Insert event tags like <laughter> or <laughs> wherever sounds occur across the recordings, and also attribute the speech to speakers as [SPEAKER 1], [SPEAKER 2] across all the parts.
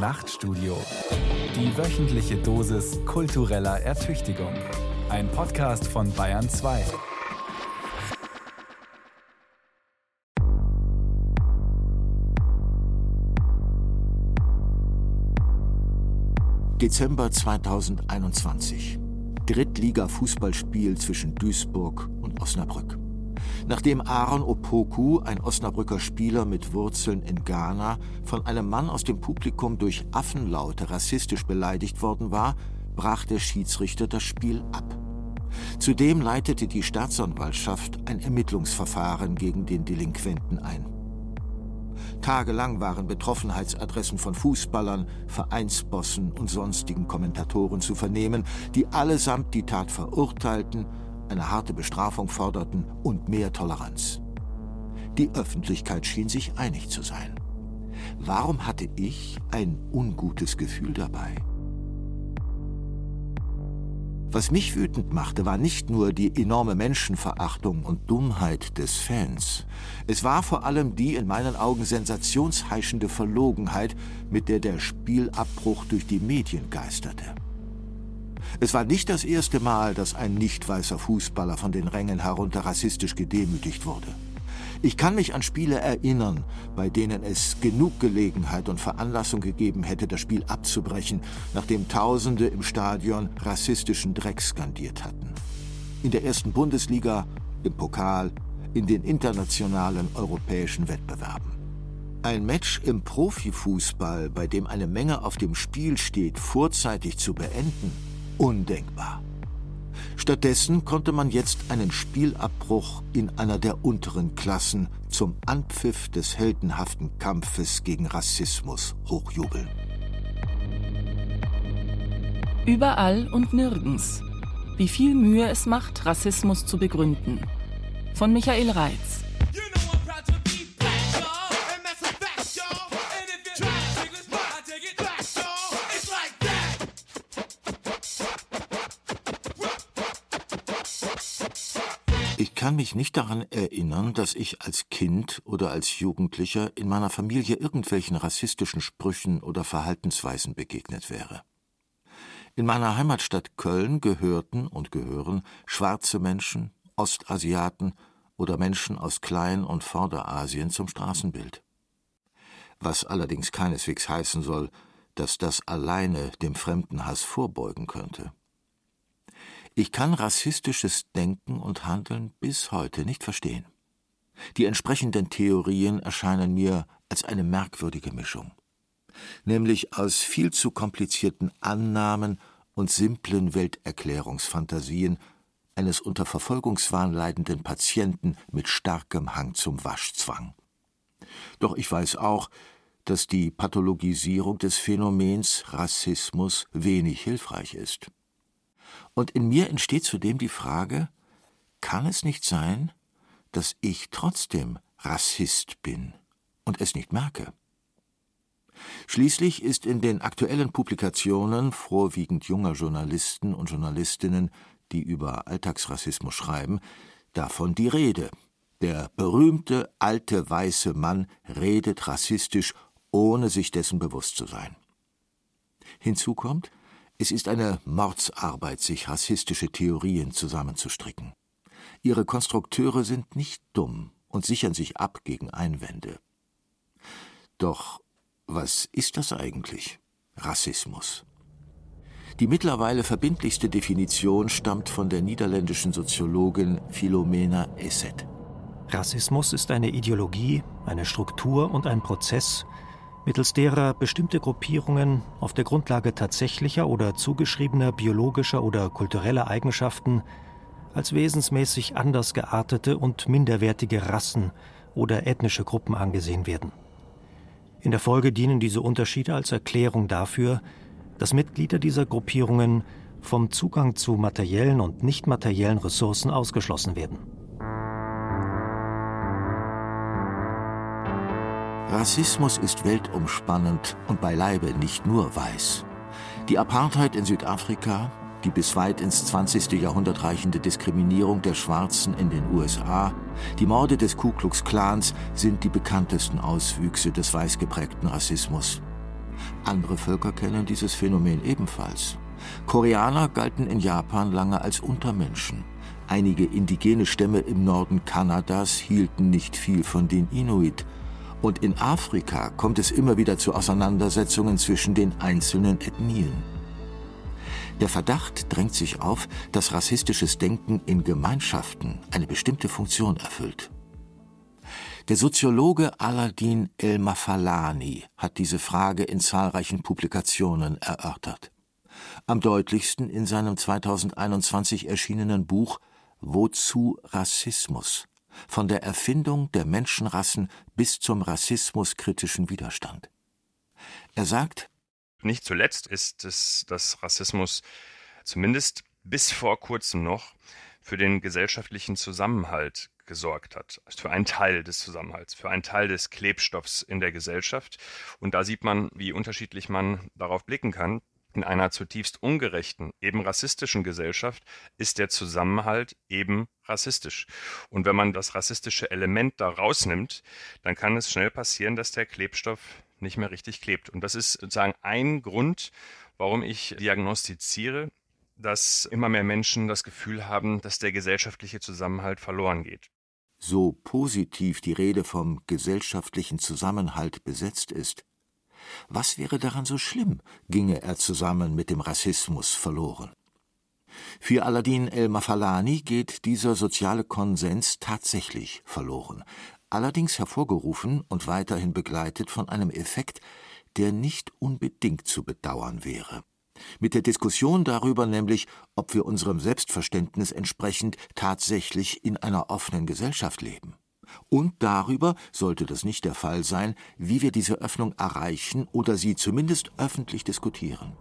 [SPEAKER 1] Nachtstudio. Die wöchentliche Dosis kultureller Ertüchtigung. Ein Podcast von Bayern 2.
[SPEAKER 2] Dezember 2021. Drittliga-Fußballspiel zwischen Duisburg und Osnabrück. Nachdem Aaron Opoku, ein Osnabrücker Spieler mit Wurzeln in Ghana, von einem Mann aus dem Publikum durch Affenlaute rassistisch beleidigt worden war, brach der Schiedsrichter das Spiel ab. Zudem leitete die Staatsanwaltschaft ein Ermittlungsverfahren gegen den Delinquenten ein. Tagelang waren Betroffenheitsadressen von Fußballern, Vereinsbossen und sonstigen Kommentatoren zu vernehmen, die allesamt die Tat verurteilten eine harte Bestrafung forderten und mehr Toleranz. Die Öffentlichkeit schien sich einig zu sein. Warum hatte ich ein ungutes Gefühl dabei? Was mich wütend machte, war nicht nur die enorme Menschenverachtung und Dummheit des Fans. Es war vor allem die in meinen Augen sensationsheischende Verlogenheit, mit der der Spielabbruch durch die Medien geisterte. Es war nicht das erste Mal, dass ein nicht weißer Fußballer von den Rängen herunter rassistisch gedemütigt wurde. Ich kann mich an Spiele erinnern, bei denen es genug Gelegenheit und Veranlassung gegeben hätte, das Spiel abzubrechen, nachdem Tausende im Stadion rassistischen Dreck skandiert hatten. In der ersten Bundesliga, im Pokal, in den internationalen europäischen Wettbewerben. Ein Match im Profifußball, bei dem eine Menge auf dem Spiel steht, vorzeitig zu beenden, undenkbar. Stattdessen konnte man jetzt einen Spielabbruch in einer der unteren Klassen zum Anpfiff des heldenhaften Kampfes gegen Rassismus hochjubeln.
[SPEAKER 3] Überall und nirgends. Wie viel Mühe es macht, Rassismus zu begründen. Von Michael Reitz.
[SPEAKER 2] Kann mich nicht daran erinnern, dass ich als Kind oder als Jugendlicher in meiner Familie irgendwelchen rassistischen Sprüchen oder Verhaltensweisen begegnet wäre. In meiner Heimatstadt Köln gehörten und gehören schwarze Menschen, Ostasiaten oder Menschen aus Klein- und Vorderasien zum Straßenbild. Was allerdings keineswegs heißen soll, dass das alleine dem Fremdenhass vorbeugen könnte. Ich kann rassistisches Denken und Handeln bis heute nicht verstehen. Die entsprechenden Theorien erscheinen mir als eine merkwürdige Mischung, nämlich aus viel zu komplizierten Annahmen und simplen Welterklärungsfantasien eines unter Verfolgungswahn leidenden Patienten mit starkem Hang zum Waschzwang. Doch ich weiß auch, dass die Pathologisierung des Phänomens Rassismus wenig hilfreich ist. Und in mir entsteht zudem die Frage, kann es nicht sein, dass ich trotzdem Rassist bin und es nicht merke? Schließlich ist in den aktuellen Publikationen vorwiegend junger Journalisten und Journalistinnen, die über Alltagsrassismus schreiben, davon die Rede. Der berühmte alte weiße Mann redet rassistisch, ohne sich dessen bewusst zu sein. Hinzu kommt, es ist eine Mordsarbeit, sich rassistische Theorien zusammenzustricken. Ihre Konstrukteure sind nicht dumm und sichern sich ab gegen Einwände. Doch was ist das eigentlich? Rassismus. Die mittlerweile verbindlichste Definition stammt von der niederländischen Soziologin Philomena Esset.
[SPEAKER 4] Rassismus ist eine Ideologie, eine Struktur und ein Prozess, mittels derer bestimmte Gruppierungen auf der Grundlage tatsächlicher oder zugeschriebener biologischer oder kultureller Eigenschaften als wesensmäßig anders geartete und minderwertige Rassen oder ethnische Gruppen angesehen werden. In der Folge dienen diese Unterschiede als Erklärung dafür, dass Mitglieder dieser Gruppierungen vom Zugang zu materiellen und nicht materiellen Ressourcen ausgeschlossen werden.
[SPEAKER 2] Rassismus ist weltumspannend und beileibe nicht nur weiß. Die Apartheid in Südafrika, die bis weit ins 20. Jahrhundert reichende Diskriminierung der Schwarzen in den USA, die Morde des Ku Klux Klans sind die bekanntesten Auswüchse des weiß geprägten Rassismus. Andere Völker kennen dieses Phänomen ebenfalls. Koreaner galten in Japan lange als Untermenschen. Einige indigene Stämme im Norden Kanadas hielten nicht viel von den Inuit. Und in Afrika kommt es immer wieder zu Auseinandersetzungen zwischen den einzelnen Ethnien. Der Verdacht drängt sich auf, dass rassistisches Denken in Gemeinschaften eine bestimmte Funktion erfüllt. Der Soziologe Aladin El-Mafalani hat diese Frage in zahlreichen Publikationen erörtert. Am deutlichsten in seinem 2021 erschienenen Buch Wozu Rassismus? Von der Erfindung der Menschenrassen bis zum rassismuskritischen Widerstand. Er sagt,
[SPEAKER 5] nicht zuletzt ist es, dass Rassismus zumindest bis vor kurzem noch für den gesellschaftlichen Zusammenhalt gesorgt hat, also für einen Teil des Zusammenhalts, für einen Teil des Klebstoffs in der Gesellschaft. Und da sieht man, wie unterschiedlich man darauf blicken kann. In einer zutiefst ungerechten, eben rassistischen Gesellschaft ist der Zusammenhalt eben rassistisch. Und wenn man das rassistische Element da rausnimmt, dann kann es schnell passieren, dass der Klebstoff nicht mehr richtig klebt. Und das ist sozusagen ein Grund, warum ich diagnostiziere, dass immer mehr Menschen das Gefühl haben, dass der gesellschaftliche Zusammenhalt verloren geht.
[SPEAKER 2] So positiv die Rede vom gesellschaftlichen Zusammenhalt besetzt ist, was wäre daran so schlimm, ginge er zusammen mit dem Rassismus verloren? Für Aladin el-Mafalani geht dieser soziale Konsens tatsächlich verloren, allerdings hervorgerufen und weiterhin begleitet von einem Effekt, der nicht unbedingt zu bedauern wäre. Mit der Diskussion darüber nämlich, ob wir unserem Selbstverständnis entsprechend tatsächlich in einer offenen Gesellschaft leben. Und darüber, sollte das nicht der Fall sein, wie wir diese Öffnung erreichen oder sie zumindest öffentlich diskutieren.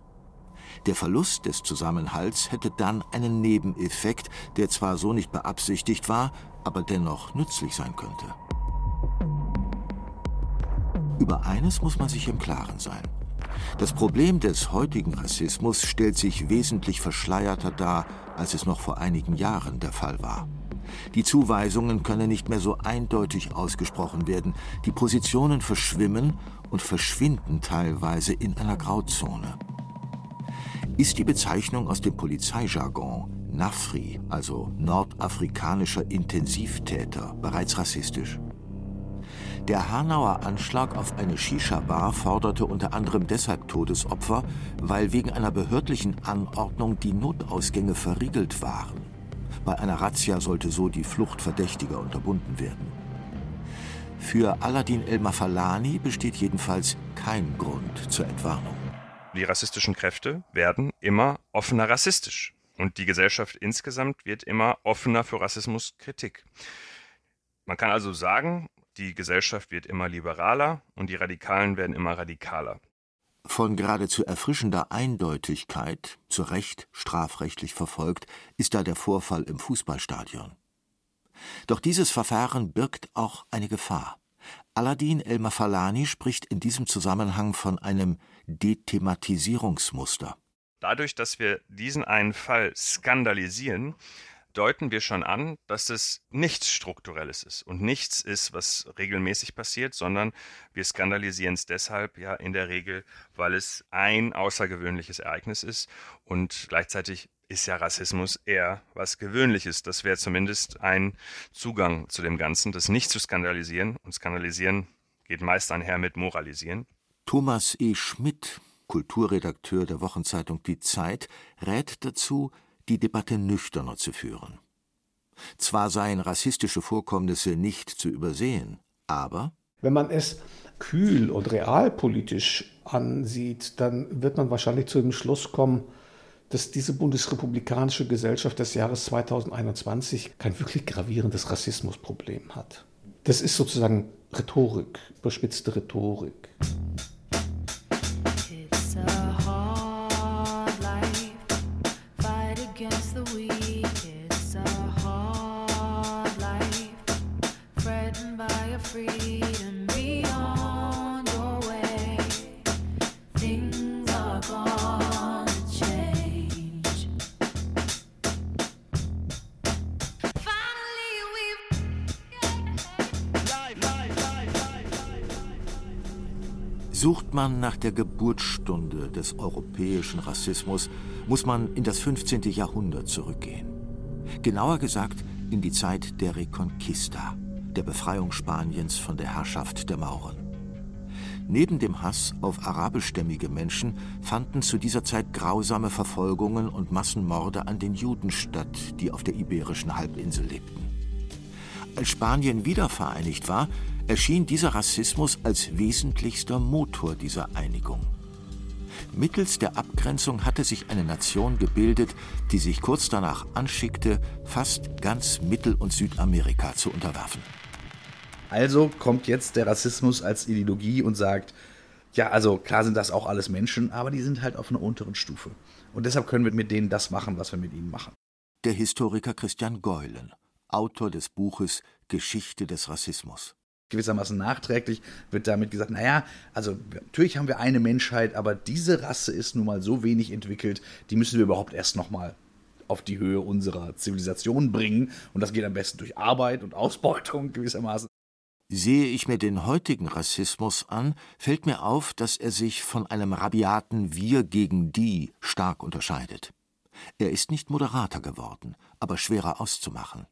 [SPEAKER 2] Der Verlust des Zusammenhalts hätte dann einen Nebeneffekt, der zwar so nicht beabsichtigt war, aber dennoch nützlich sein könnte. Über eines muss man sich im Klaren sein. Das Problem des heutigen Rassismus stellt sich wesentlich verschleierter dar, als es noch vor einigen Jahren der Fall war. Die Zuweisungen können nicht mehr so eindeutig ausgesprochen werden, die Positionen verschwimmen und verschwinden teilweise in einer Grauzone. Ist die Bezeichnung aus dem Polizeijargon Nafri, also nordafrikanischer Intensivtäter, bereits rassistisch? Der Hanauer Anschlag auf eine Shisha-Bar forderte unter anderem deshalb Todesopfer, weil wegen einer behördlichen Anordnung die Notausgänge verriegelt waren. Bei einer Razzia sollte so die Flucht Verdächtiger unterbunden werden. Für Aladin el-Mafalani besteht jedenfalls kein Grund zur Entwarnung.
[SPEAKER 5] Die rassistischen Kräfte werden immer offener rassistisch. Und die Gesellschaft insgesamt wird immer offener für Rassismuskritik. Man kann also sagen, die Gesellschaft wird immer liberaler und die Radikalen werden immer radikaler.
[SPEAKER 2] Von geradezu erfrischender Eindeutigkeit, zu Recht strafrechtlich verfolgt, ist da der Vorfall im Fußballstadion. Doch dieses Verfahren birgt auch eine Gefahr. Aladin El-Mafalani spricht in diesem Zusammenhang von einem Dethematisierungsmuster.
[SPEAKER 5] Dadurch, dass wir diesen einen Fall skandalisieren, deuten wir schon an, dass es nichts Strukturelles ist und nichts ist, was regelmäßig passiert, sondern wir skandalisieren es deshalb ja in der Regel, weil es ein außergewöhnliches Ereignis ist und gleichzeitig ist ja Rassismus eher was Gewöhnliches. Das wäre zumindest ein Zugang zu dem Ganzen, das nicht zu skandalisieren. Und skandalisieren geht meist einher mit moralisieren.
[SPEAKER 2] Thomas E. Schmidt, Kulturredakteur der Wochenzeitung Die Zeit, rät dazu, die Debatte nüchterner zu führen. Zwar seien rassistische Vorkommnisse nicht zu übersehen, aber
[SPEAKER 6] wenn man es kühl und realpolitisch ansieht, dann wird man wahrscheinlich zu dem Schluss kommen, dass diese bundesrepublikanische Gesellschaft des Jahres 2021 kein wirklich gravierendes Rassismusproblem hat. Das ist sozusagen Rhetorik, überspitzte Rhetorik.
[SPEAKER 2] Sucht man nach der Geburtsstunde des europäischen Rassismus, muss man in das 15. Jahrhundert zurückgehen. Genauer gesagt in die Zeit der Reconquista, der Befreiung Spaniens von der Herrschaft der Mauren. Neben dem Hass auf arabischstämmige Menschen fanden zu dieser Zeit grausame Verfolgungen und Massenmorde an den Juden statt, die auf der iberischen Halbinsel lebten. Als Spanien wiedervereinigt war, erschien dieser Rassismus als wesentlichster Motor dieser Einigung. Mittels der Abgrenzung hatte sich eine Nation gebildet, die sich kurz danach anschickte, fast ganz Mittel- und Südamerika zu unterwerfen.
[SPEAKER 7] Also kommt jetzt der Rassismus als Ideologie und sagt, ja, also klar sind das auch alles Menschen, aber die sind halt auf einer unteren Stufe. Und deshalb können wir mit denen das machen, was wir mit ihnen machen.
[SPEAKER 2] Der Historiker Christian Geulen, Autor des Buches Geschichte des Rassismus.
[SPEAKER 7] Gewissermaßen nachträglich wird damit gesagt, naja, also natürlich haben wir eine Menschheit, aber diese Rasse ist nun mal so wenig entwickelt, die müssen wir überhaupt erst nochmal auf die Höhe unserer Zivilisation bringen. Und das geht am besten durch Arbeit und Ausbeutung <laughs> gewissermaßen.
[SPEAKER 2] Sehe ich mir den heutigen Rassismus an, fällt mir auf, dass er sich von einem rabiaten Wir gegen die stark unterscheidet. Er ist nicht moderater geworden, aber schwerer auszumachen.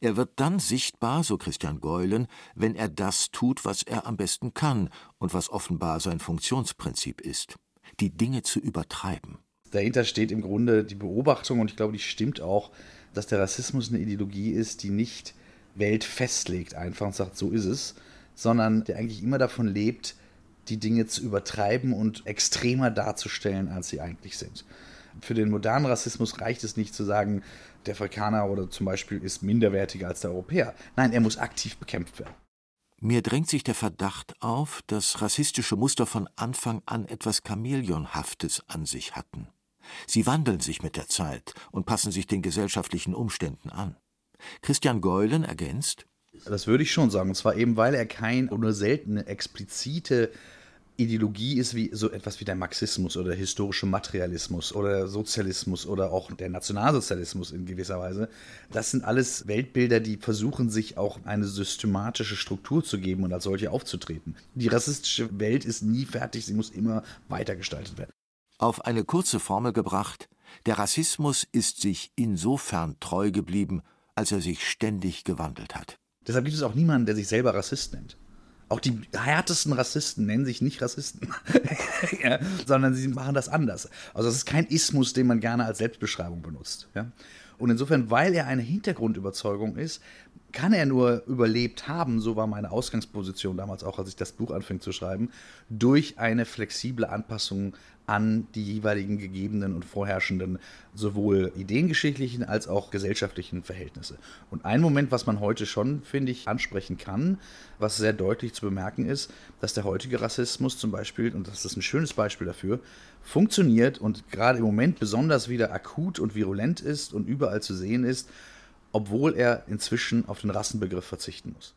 [SPEAKER 2] Er wird dann sichtbar, so Christian Geulen, wenn er das tut, was er am besten kann und was offenbar sein Funktionsprinzip ist, die Dinge zu übertreiben.
[SPEAKER 7] Dahinter steht im Grunde die Beobachtung, und ich glaube, die stimmt auch, dass der Rassismus eine Ideologie ist, die nicht Welt festlegt einfach und sagt, so ist es, sondern der eigentlich immer davon lebt, die Dinge zu übertreiben und extremer darzustellen, als sie eigentlich sind. Für den modernen Rassismus reicht es nicht zu sagen, der Afrikaner oder zum Beispiel ist minderwertiger als der Europäer. Nein, er muss aktiv bekämpft werden.
[SPEAKER 2] Mir drängt sich der Verdacht auf, dass rassistische Muster von Anfang an etwas Chamäleonhaftes an sich hatten. Sie wandeln sich mit der Zeit und passen sich den gesellschaftlichen Umständen an. Christian Geulen ergänzt.
[SPEAKER 7] Das würde ich schon sagen. Und zwar eben, weil er kein oder seltene explizite Ideologie ist wie so etwas wie der Marxismus oder der historische Materialismus oder der Sozialismus oder auch der Nationalsozialismus in gewisser Weise. Das sind alles Weltbilder, die versuchen, sich auch eine systematische Struktur zu geben und als solche aufzutreten. Die rassistische Welt ist nie fertig, sie muss immer weitergestaltet werden.
[SPEAKER 2] Auf eine kurze Formel gebracht, der Rassismus ist sich insofern treu geblieben, als er sich ständig gewandelt hat.
[SPEAKER 7] Deshalb gibt es auch niemanden, der sich selber Rassist nennt. Auch die härtesten Rassisten nennen sich nicht Rassisten, <laughs> ja, sondern sie machen das anders. Also es ist kein Ismus, den man gerne als Selbstbeschreibung benutzt. Ja. Und insofern, weil er eine Hintergrundüberzeugung ist, kann er nur überlebt haben, so war meine Ausgangsposition damals auch, als ich das Buch anfing zu schreiben, durch eine flexible Anpassung an die jeweiligen gegebenen und vorherrschenden sowohl ideengeschichtlichen als auch gesellschaftlichen Verhältnisse. Und ein Moment, was man heute schon, finde ich, ansprechen kann, was sehr deutlich zu bemerken ist, dass der heutige Rassismus zum Beispiel, und das ist ein schönes Beispiel dafür, funktioniert und gerade im Moment besonders wieder akut und virulent ist und überall zu sehen ist, obwohl er inzwischen auf den Rassenbegriff verzichten muss.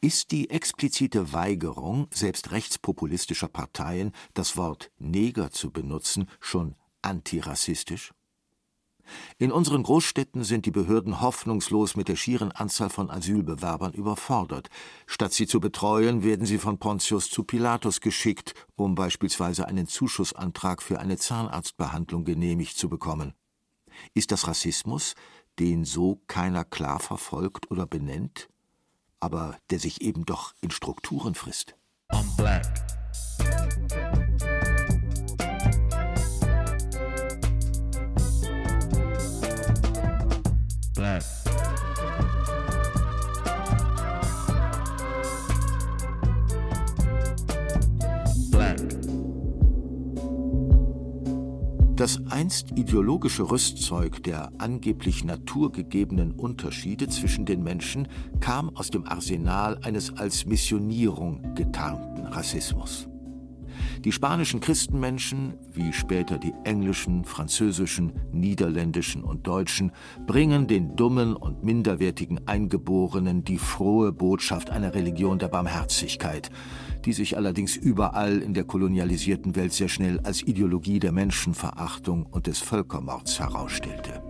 [SPEAKER 2] Ist die explizite Weigerung selbst rechtspopulistischer Parteien, das Wort Neger zu benutzen, schon antirassistisch? In unseren Großstädten sind die Behörden hoffnungslos mit der schieren Anzahl von Asylbewerbern überfordert. Statt sie zu betreuen, werden sie von Pontius zu Pilatus geschickt, um beispielsweise einen Zuschussantrag für eine Zahnarztbehandlung genehmigt zu bekommen. Ist das Rassismus, den so keiner klar verfolgt oder benennt? Aber der sich eben doch in Strukturen frisst. I'm black. Das einst ideologische Rüstzeug der angeblich naturgegebenen Unterschiede zwischen den Menschen kam aus dem Arsenal eines als Missionierung getarnten Rassismus. Die spanischen Christenmenschen, wie später die englischen, französischen, niederländischen und deutschen, bringen den dummen und minderwertigen Eingeborenen die frohe Botschaft einer Religion der Barmherzigkeit, die sich allerdings überall in der kolonialisierten Welt sehr schnell als Ideologie der Menschenverachtung und des Völkermords herausstellte.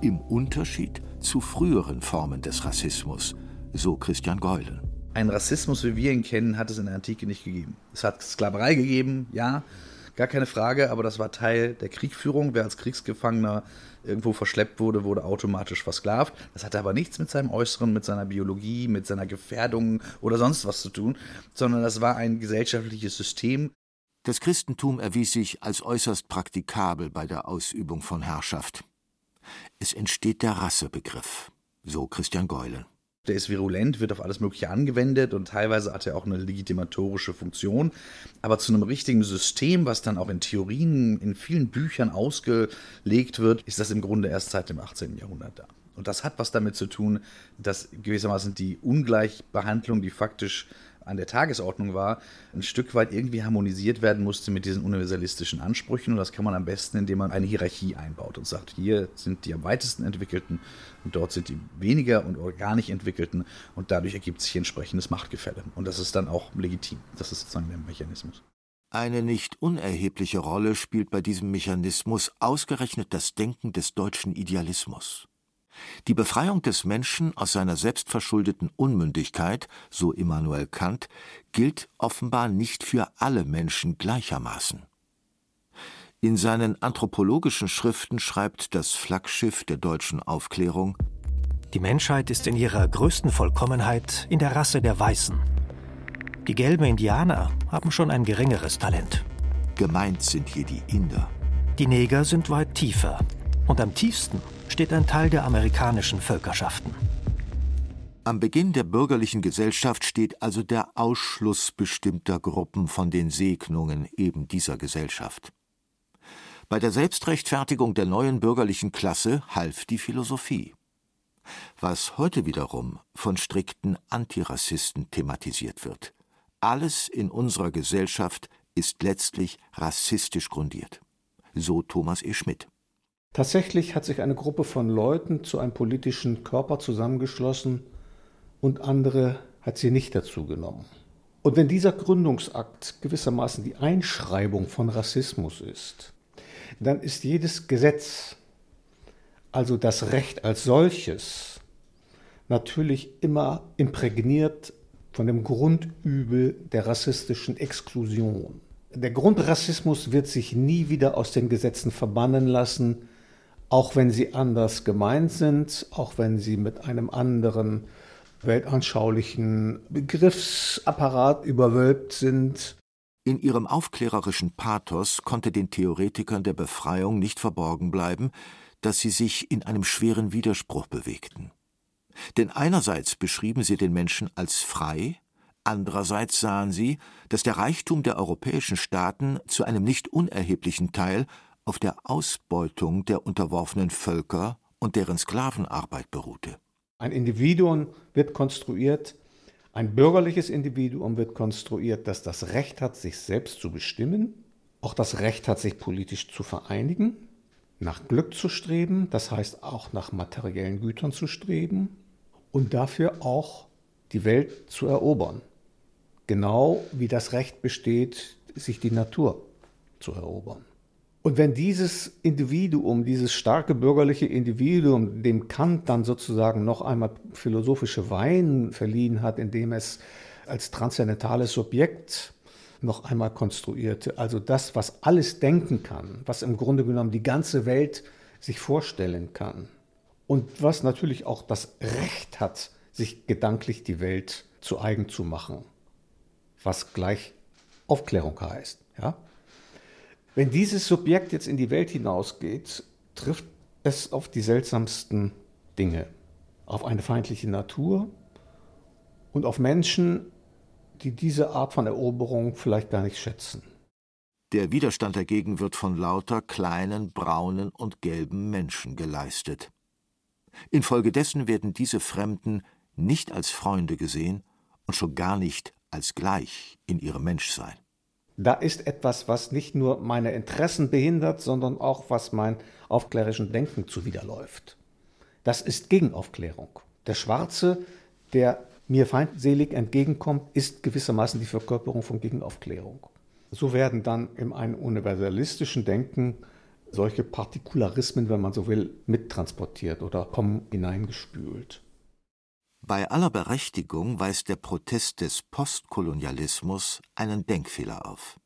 [SPEAKER 2] Im Unterschied zu früheren Formen des Rassismus, so Christian Geulen.
[SPEAKER 7] Einen Rassismus, wie wir ihn kennen, hat es in der Antike nicht gegeben. Es hat Sklaverei gegeben, ja, gar keine Frage, aber das war Teil der Kriegführung. Wer als Kriegsgefangener irgendwo verschleppt wurde, wurde automatisch versklavt. Das hatte aber nichts mit seinem Äußeren, mit seiner Biologie, mit seiner Gefährdung oder sonst was zu tun, sondern das war ein gesellschaftliches System.
[SPEAKER 2] Das Christentum erwies sich als äußerst praktikabel bei der Ausübung von Herrschaft. Es entsteht der Rassebegriff, so Christian Geulen.
[SPEAKER 7] Der ist virulent, wird auf alles Mögliche angewendet und teilweise hat er auch eine legitimatorische Funktion. Aber zu einem richtigen System, was dann auch in Theorien, in vielen Büchern ausgelegt wird, ist das im Grunde erst seit dem 18. Jahrhundert da. Und das hat was damit zu tun, dass gewissermaßen die Ungleichbehandlung, die faktisch an der Tagesordnung war, ein Stück weit irgendwie harmonisiert werden musste mit diesen universalistischen Ansprüchen. Und das kann man am besten, indem man eine Hierarchie einbaut und sagt, hier sind die am weitesten entwickelten und dort sind die weniger und gar nicht entwickelten. Und dadurch ergibt sich entsprechendes Machtgefälle. Und das ist dann auch legitim. Das ist sozusagen der Mechanismus.
[SPEAKER 2] Eine nicht unerhebliche Rolle spielt bei diesem Mechanismus ausgerechnet das Denken des deutschen Idealismus. Die Befreiung des Menschen aus seiner selbstverschuldeten Unmündigkeit, so Immanuel Kant, gilt offenbar nicht für alle Menschen gleichermaßen. In seinen anthropologischen Schriften schreibt das Flaggschiff der deutschen Aufklärung
[SPEAKER 4] Die Menschheit ist in ihrer größten Vollkommenheit in der Rasse der Weißen. Die gelben Indianer haben schon ein geringeres Talent.
[SPEAKER 2] Gemeint sind hier die Inder.
[SPEAKER 4] Die Neger sind weit tiefer. Und am tiefsten steht ein Teil der amerikanischen Völkerschaften.
[SPEAKER 2] Am Beginn der bürgerlichen Gesellschaft steht also der Ausschluss bestimmter Gruppen von den Segnungen eben dieser Gesellschaft. Bei der Selbstrechtfertigung der neuen bürgerlichen Klasse half die Philosophie. Was heute wiederum von strikten Antirassisten thematisiert wird. Alles in unserer Gesellschaft ist letztlich rassistisch grundiert. So Thomas E. Schmidt.
[SPEAKER 6] Tatsächlich hat sich eine Gruppe von Leuten zu einem politischen Körper zusammengeschlossen und andere hat sie nicht dazu genommen. Und wenn dieser Gründungsakt gewissermaßen die Einschreibung von Rassismus ist, dann ist jedes Gesetz, also das Recht als solches, natürlich immer imprägniert von dem Grundübel der rassistischen Exklusion. Der Grundrassismus wird sich nie wieder aus den Gesetzen verbannen lassen, auch wenn sie anders gemeint sind, auch wenn sie mit einem anderen weltanschaulichen Begriffsapparat überwölbt sind.
[SPEAKER 2] In ihrem aufklärerischen Pathos konnte den Theoretikern der Befreiung nicht verborgen bleiben, dass sie sich in einem schweren Widerspruch bewegten. Denn einerseits beschrieben sie den Menschen als frei, andererseits sahen sie, dass der Reichtum der europäischen Staaten zu einem nicht unerheblichen Teil auf der Ausbeutung der unterworfenen Völker und deren Sklavenarbeit beruhte.
[SPEAKER 6] Ein Individuum wird konstruiert, ein bürgerliches Individuum wird konstruiert, das das Recht hat, sich selbst zu bestimmen, auch das Recht hat, sich politisch zu vereinigen, nach Glück zu streben, das heißt auch nach materiellen Gütern zu streben und dafür auch die Welt zu erobern. Genau wie das Recht besteht, sich die Natur zu erobern. Und wenn dieses Individuum, dieses starke bürgerliche Individuum, dem Kant dann sozusagen noch einmal philosophische Wein verliehen hat, indem es als transzendentales Subjekt noch einmal konstruierte, also das, was alles denken kann, was im Grunde genommen die ganze Welt sich vorstellen kann und was natürlich auch das Recht hat, sich gedanklich die Welt zu eigen zu machen, was gleich Aufklärung heißt. Ja? Wenn dieses Subjekt jetzt in die Welt hinausgeht, trifft es auf die seltsamsten Dinge, auf eine feindliche Natur und auf Menschen, die diese Art von Eroberung vielleicht gar nicht schätzen.
[SPEAKER 2] Der Widerstand dagegen wird von lauter kleinen braunen und gelben Menschen geleistet. Infolgedessen werden diese Fremden nicht als Freunde gesehen und schon gar nicht als gleich in ihrem Menschsein
[SPEAKER 6] da ist etwas, was nicht nur meine Interessen behindert, sondern auch was mein aufklärischen Denken zuwiderläuft. Das ist Gegenaufklärung. Der Schwarze, der mir feindselig entgegenkommt, ist gewissermaßen die Verkörperung von Gegenaufklärung. So werden dann in einem universalistischen Denken solche Partikularismen, wenn man so will, mittransportiert oder kommen hineingespült.
[SPEAKER 2] Bei aller Berechtigung weist der Protest des Postkolonialismus einen Denkfehler auf.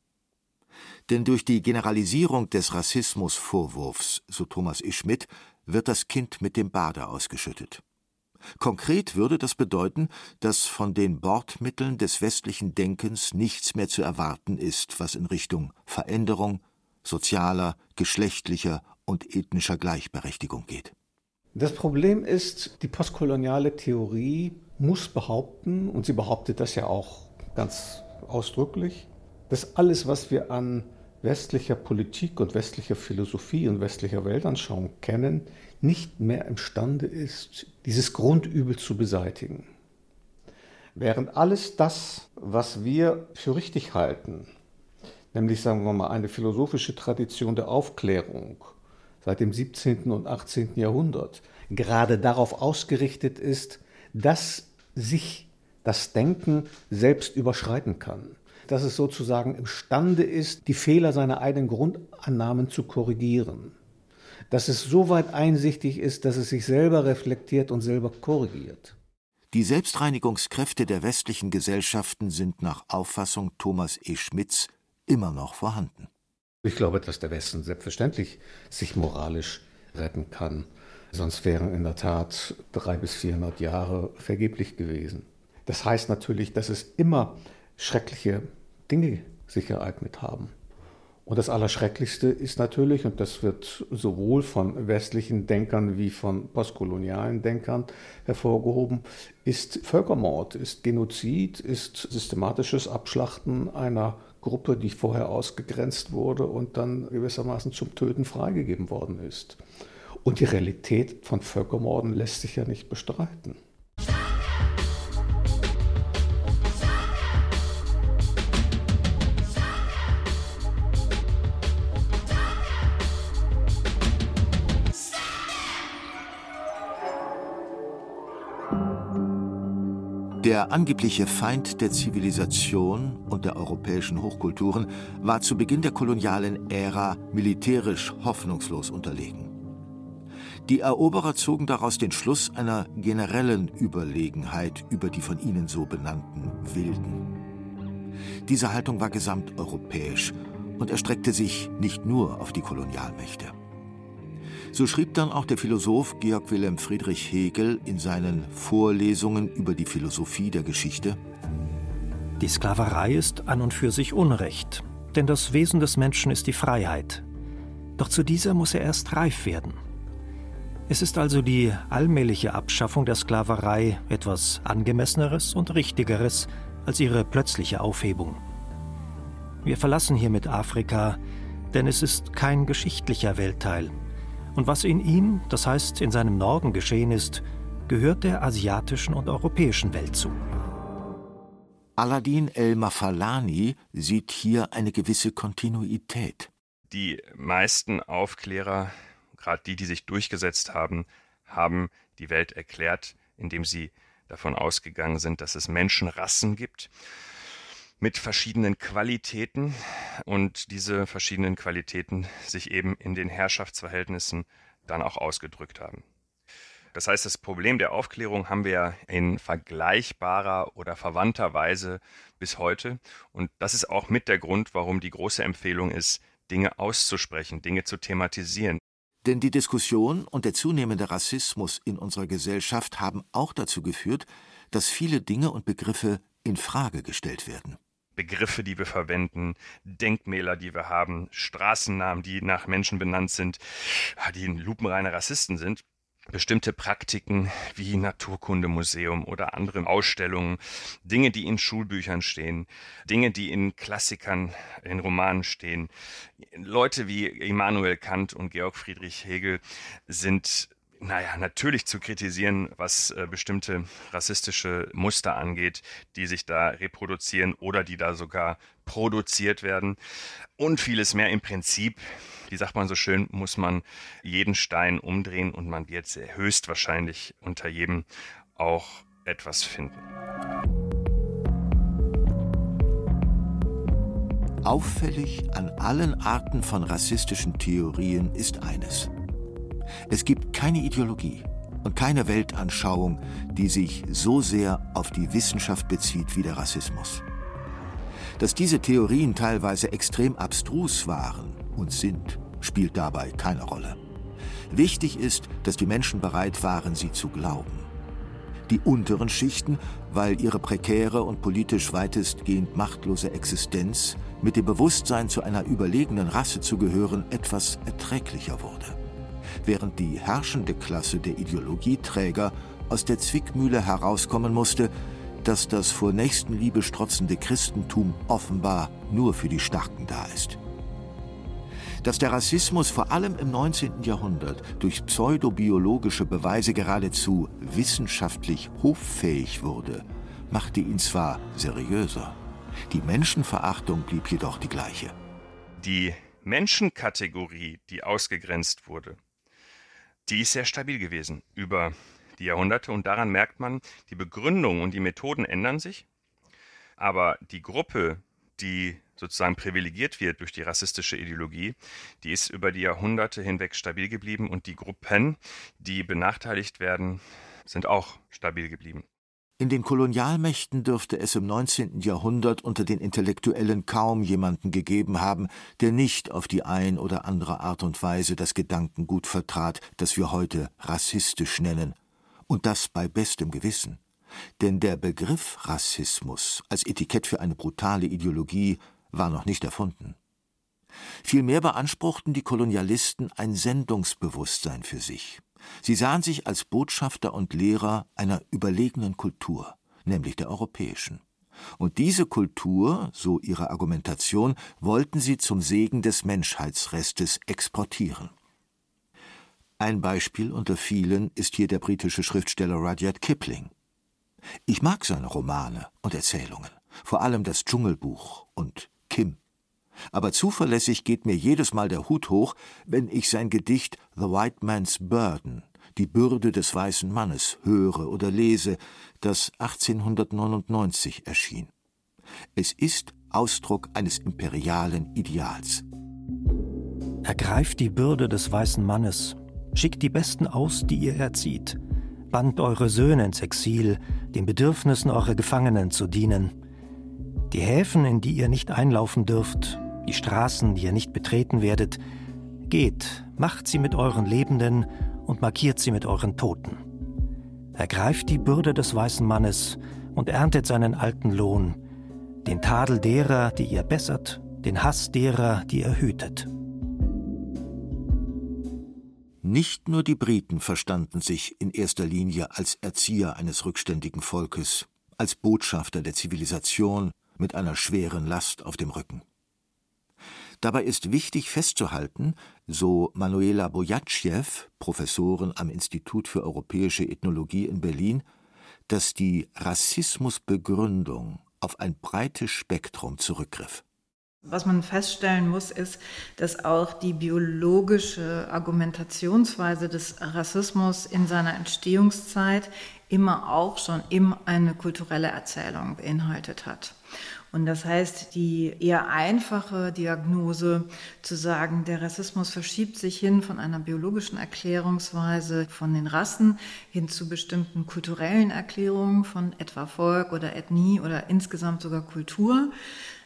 [SPEAKER 2] Denn durch die Generalisierung des Rassismusvorwurfs, so Thomas E. Schmidt, wird das Kind mit dem Bade ausgeschüttet. Konkret würde das bedeuten, dass von den Bordmitteln des westlichen Denkens nichts mehr zu erwarten ist, was in Richtung Veränderung sozialer, geschlechtlicher und ethnischer Gleichberechtigung geht.
[SPEAKER 6] Das Problem ist, die postkoloniale Theorie muss behaupten, und sie behauptet das ja auch ganz ausdrücklich, dass alles, was wir an westlicher Politik und westlicher Philosophie und westlicher Weltanschauung kennen, nicht mehr imstande ist, dieses Grundübel zu beseitigen. Während alles das, was wir für richtig halten, nämlich sagen wir mal eine philosophische Tradition der Aufklärung seit dem 17. und 18. Jahrhundert, gerade darauf ausgerichtet ist, dass sich das Denken selbst überschreiten kann dass es sozusagen imstande ist, die Fehler seiner eigenen Grundannahmen zu korrigieren. Dass es so weit einsichtig ist, dass es sich selber reflektiert und selber korrigiert.
[SPEAKER 2] Die Selbstreinigungskräfte der westlichen Gesellschaften sind nach Auffassung Thomas E. Schmidts immer noch vorhanden.
[SPEAKER 6] Ich glaube, dass der Westen selbstverständlich sich moralisch retten kann. Sonst wären in der Tat drei bis vierhundert Jahre vergeblich gewesen. Das heißt natürlich, dass es immer schreckliche Dinge sich ereignet haben. Und das Allerschrecklichste ist natürlich, und das wird sowohl von westlichen Denkern wie von postkolonialen Denkern hervorgehoben, ist Völkermord, ist Genozid, ist systematisches Abschlachten einer Gruppe, die vorher ausgegrenzt wurde und dann gewissermaßen zum Töten freigegeben worden ist. Und die Realität von Völkermorden lässt sich ja nicht bestreiten.
[SPEAKER 2] Der angebliche Feind der Zivilisation und der europäischen Hochkulturen war zu Beginn der kolonialen Ära militärisch hoffnungslos unterlegen. Die Eroberer zogen daraus den Schluss einer generellen Überlegenheit über die von ihnen so benannten Wilden. Diese Haltung war gesamteuropäisch und erstreckte sich nicht nur auf die Kolonialmächte. So schrieb dann auch der Philosoph Georg Wilhelm Friedrich Hegel in seinen Vorlesungen über die Philosophie der Geschichte
[SPEAKER 4] Die Sklaverei ist an und für sich Unrecht, denn das Wesen des Menschen ist die Freiheit. Doch zu dieser muss er erst reif werden. Es ist also die allmähliche Abschaffung der Sklaverei etwas Angemesseneres und Richtigeres als ihre plötzliche Aufhebung. Wir verlassen hiermit Afrika, denn es ist kein geschichtlicher Weltteil, und was in ihm, das heißt in seinem Norden geschehen ist, gehört der asiatischen und europäischen Welt zu.
[SPEAKER 2] Aladin el-Mafalani sieht hier eine gewisse Kontinuität.
[SPEAKER 5] Die meisten Aufklärer, gerade die, die sich durchgesetzt haben, haben die Welt erklärt, indem sie davon ausgegangen sind, dass es Menschenrassen gibt mit verschiedenen Qualitäten und diese verschiedenen Qualitäten sich eben in den Herrschaftsverhältnissen dann auch ausgedrückt haben. Das heißt, das Problem der Aufklärung haben wir in vergleichbarer oder verwandter Weise bis heute. Und das ist auch mit der Grund, warum die große Empfehlung ist, Dinge auszusprechen, Dinge zu thematisieren.
[SPEAKER 2] Denn die Diskussion und der zunehmende Rassismus in unserer Gesellschaft haben auch dazu geführt, dass viele Dinge und Begriffe in Frage gestellt werden.
[SPEAKER 5] Begriffe, die wir verwenden, Denkmäler, die wir haben, Straßennamen, die nach Menschen benannt sind, die lupenreine Rassisten sind. Bestimmte Praktiken wie Naturkundemuseum oder andere Ausstellungen, Dinge, die in Schulbüchern stehen, Dinge, die in Klassikern, in Romanen stehen. Leute wie Immanuel Kant und Georg Friedrich Hegel sind naja, natürlich zu kritisieren, was äh, bestimmte rassistische Muster angeht, die sich da reproduzieren oder die da sogar produziert werden und vieles mehr. Im Prinzip, wie sagt man so schön, muss man jeden Stein umdrehen und man wird höchstwahrscheinlich unter jedem auch etwas finden.
[SPEAKER 2] Auffällig an allen Arten von rassistischen Theorien ist eines. Es gibt keine Ideologie, und keine Weltanschauung, die sich so sehr auf die Wissenschaft bezieht wie der Rassismus. Dass diese Theorien teilweise extrem abstrus waren und sind, spielt dabei keine Rolle. Wichtig ist, dass die Menschen bereit waren, sie zu glauben. Die unteren Schichten, weil ihre prekäre und politisch weitestgehend machtlose Existenz mit dem Bewusstsein zu einer überlegenen Rasse zu gehören etwas erträglicher wurde. Während die herrschende Klasse der Ideologieträger aus der Zwickmühle herauskommen musste, dass das vor Nächstenliebe strotzende Christentum offenbar nur für die Starken da ist. Dass der Rassismus vor allem im 19. Jahrhundert durch pseudobiologische Beweise geradezu wissenschaftlich hoffähig wurde, machte ihn zwar seriöser, die Menschenverachtung blieb jedoch die gleiche.
[SPEAKER 5] Die Menschenkategorie, die ausgegrenzt wurde, die ist sehr stabil gewesen über die Jahrhunderte und daran merkt man, die Begründung und die Methoden ändern sich, aber die Gruppe, die sozusagen privilegiert wird durch die rassistische Ideologie, die ist über die Jahrhunderte hinweg stabil geblieben und die Gruppen, die benachteiligt werden, sind auch stabil geblieben.
[SPEAKER 2] In den Kolonialmächten dürfte es im 19. Jahrhundert unter den Intellektuellen kaum jemanden gegeben haben, der nicht auf die ein oder andere Art und Weise das Gedankengut vertrat, das wir heute rassistisch nennen, und das bei bestem Gewissen. Denn der Begriff Rassismus als Etikett für eine brutale Ideologie war noch nicht erfunden. Vielmehr beanspruchten die Kolonialisten ein Sendungsbewusstsein für sich. Sie sahen sich als Botschafter und Lehrer einer überlegenen Kultur, nämlich der europäischen. Und diese Kultur, so ihre Argumentation, wollten sie zum Segen des Menschheitsrestes exportieren. Ein Beispiel unter vielen ist hier der britische Schriftsteller Rudyard Kipling. Ich mag seine Romane und Erzählungen, vor allem das Dschungelbuch und Kim. Aber zuverlässig geht mir jedes Mal der Hut hoch, wenn ich sein Gedicht The White Man's Burden, die Bürde des weißen Mannes, höre oder lese, das 1899 erschien. Es ist Ausdruck eines imperialen Ideals.
[SPEAKER 4] Ergreift die Bürde des weißen Mannes, schickt die Besten aus, die ihr erzieht, bannt eure Söhne ins Exil, den Bedürfnissen eurer Gefangenen zu dienen, die Häfen, in die ihr nicht einlaufen dürft, die Straßen, die ihr nicht betreten werdet, geht, macht sie mit euren Lebenden und markiert sie mit euren Toten. Ergreift die Bürde des weißen Mannes und erntet seinen alten Lohn, den Tadel derer, die ihr bessert, den Hass derer, die ihr hütet.
[SPEAKER 2] Nicht nur die Briten verstanden sich in erster Linie als Erzieher eines rückständigen Volkes, als Botschafter der Zivilisation, mit einer schweren Last auf dem Rücken. Dabei ist wichtig festzuhalten, so Manuela Bojatschew, Professorin am Institut für europäische Ethnologie in Berlin, dass die Rassismusbegründung auf ein breites Spektrum zurückgriff.
[SPEAKER 8] Was man feststellen muss, ist, dass auch die biologische Argumentationsweise des Rassismus in seiner Entstehungszeit immer auch schon immer eine kulturelle Erzählung beinhaltet hat. Und das heißt, die eher einfache Diagnose zu sagen, der Rassismus verschiebt sich hin von einer biologischen Erklärungsweise von den Rassen hin zu bestimmten kulturellen Erklärungen von etwa Volk oder Ethnie oder insgesamt sogar Kultur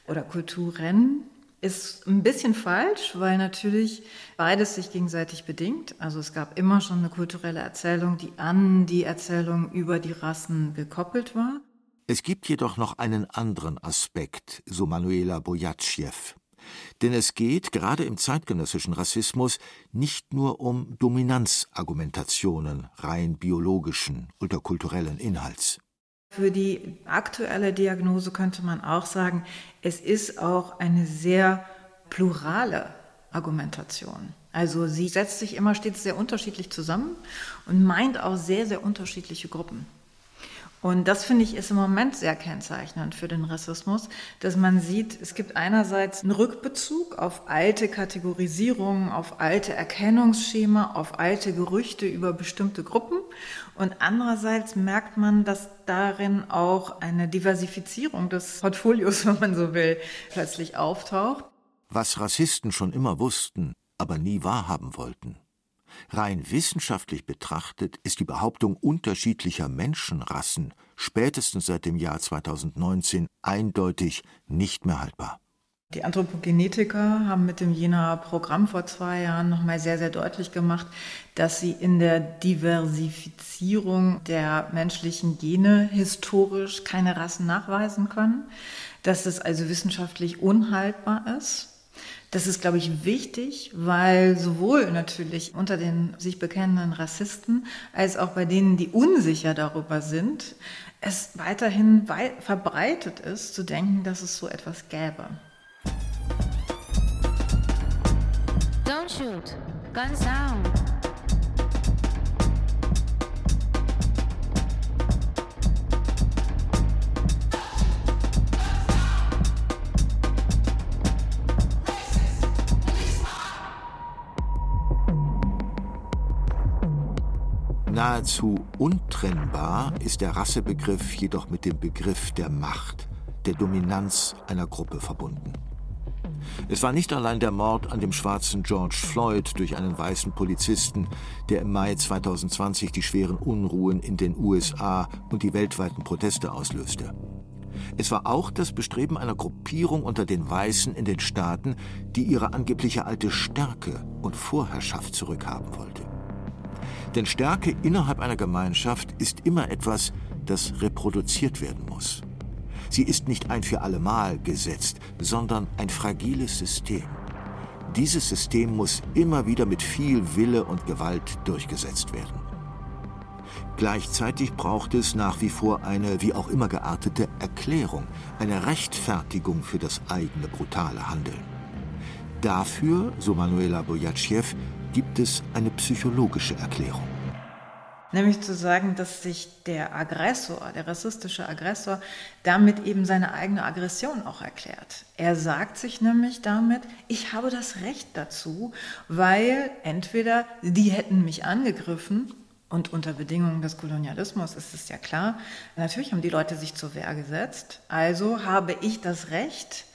[SPEAKER 8] oder Kulturen ist ein bisschen falsch, weil natürlich beides sich gegenseitig bedingt. Also es gab immer schon eine kulturelle Erzählung, die an die Erzählung über die Rassen gekoppelt war.
[SPEAKER 2] Es gibt jedoch noch einen anderen Aspekt, so Manuela Bojatschew. Denn es geht, gerade im zeitgenössischen Rassismus, nicht nur um Dominanzargumentationen rein biologischen oder kulturellen Inhalts.
[SPEAKER 8] Für die aktuelle Diagnose könnte man auch sagen, es ist auch eine sehr plurale Argumentation. Also sie setzt sich immer stets sehr unterschiedlich zusammen und meint auch sehr, sehr unterschiedliche Gruppen. Und das finde ich ist im Moment sehr kennzeichnend für den Rassismus, dass man sieht, es gibt einerseits einen Rückbezug auf alte Kategorisierungen, auf alte Erkennungsschema, auf alte Gerüchte über bestimmte Gruppen und andererseits merkt man, dass darin auch eine Diversifizierung des Portfolios, wenn man so will, plötzlich auftaucht.
[SPEAKER 2] Was Rassisten schon immer wussten, aber nie wahrhaben wollten. Rein wissenschaftlich betrachtet ist die Behauptung unterschiedlicher Menschenrassen spätestens seit dem Jahr 2019 eindeutig nicht mehr haltbar.
[SPEAKER 8] Die Anthropogenetiker haben mit dem Jenaer Programm vor zwei Jahren nochmal sehr, sehr deutlich gemacht, dass sie in der Diversifizierung der menschlichen Gene historisch keine Rassen nachweisen können, dass es also wissenschaftlich unhaltbar ist. Das ist, glaube ich, wichtig, weil sowohl natürlich unter den sich bekennenden Rassisten als auch bei denen, die unsicher darüber sind, es weiterhin weit verbreitet ist, zu denken, dass es so etwas gäbe. Don't shoot. Guns down.
[SPEAKER 2] Nahezu untrennbar ist der Rassebegriff jedoch mit dem Begriff der Macht, der Dominanz einer Gruppe verbunden. Es war nicht allein der Mord an dem schwarzen George Floyd durch einen weißen Polizisten, der im Mai 2020 die schweren Unruhen in den USA und die weltweiten Proteste auslöste. Es war auch das Bestreben einer Gruppierung unter den Weißen in den Staaten, die ihre angebliche alte Stärke und Vorherrschaft zurückhaben wollte. Denn Stärke innerhalb einer Gemeinschaft ist immer etwas, das reproduziert werden muss. Sie ist nicht ein für allemal gesetzt, sondern ein fragiles System. Dieses System muss immer wieder mit viel Wille und Gewalt durchgesetzt werden. Gleichzeitig braucht es nach wie vor eine wie auch immer geartete Erklärung, eine Rechtfertigung für das eigene brutale Handeln. Dafür, so Manuela Bojatschew, gibt es eine psychologische Erklärung.
[SPEAKER 8] Nämlich zu sagen, dass sich der Aggressor, der rassistische Aggressor, damit eben seine eigene Aggression auch erklärt. Er sagt sich nämlich damit, ich habe das Recht dazu, weil entweder die hätten mich angegriffen und unter Bedingungen des Kolonialismus ist es ja klar, natürlich haben die Leute sich zur Wehr gesetzt, also habe ich das Recht,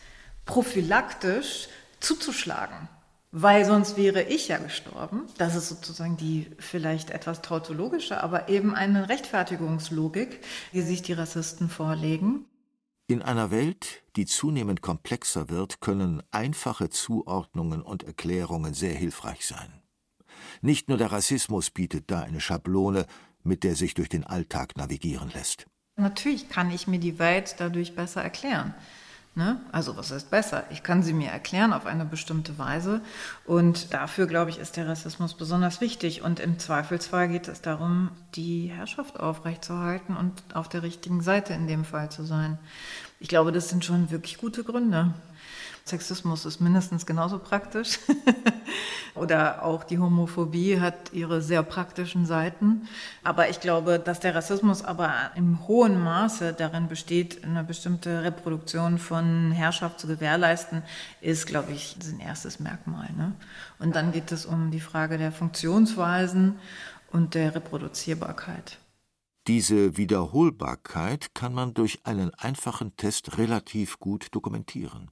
[SPEAKER 8] prophylaktisch zuzuschlagen weil sonst wäre ich ja gestorben. Das ist sozusagen die vielleicht etwas tautologische, aber eben eine Rechtfertigungslogik, die sich die Rassisten vorlegen.
[SPEAKER 2] In einer Welt, die zunehmend komplexer wird, können einfache Zuordnungen und Erklärungen sehr hilfreich sein. Nicht nur der Rassismus bietet da eine Schablone, mit der sich durch den Alltag navigieren lässt.
[SPEAKER 8] Natürlich kann ich mir die Welt dadurch besser erklären. Ne? Also was ist besser? Ich kann sie mir erklären auf eine bestimmte Weise und dafür, glaube ich, ist der Rassismus besonders wichtig und im Zweifelsfall geht es darum, die Herrschaft aufrechtzuerhalten und auf der richtigen Seite in dem Fall zu sein. Ich glaube, das sind schon wirklich gute Gründe. Sexismus ist mindestens genauso praktisch. <laughs> Oder auch die Homophobie hat ihre sehr praktischen Seiten. Aber ich glaube, dass der Rassismus aber im hohen Maße darin besteht, eine bestimmte Reproduktion von Herrschaft zu gewährleisten, ist, glaube ich, ein erstes Merkmal. Ne? Und dann geht es um die Frage der Funktionsweisen und der Reproduzierbarkeit.
[SPEAKER 2] Diese Wiederholbarkeit kann man durch einen einfachen Test relativ gut dokumentieren.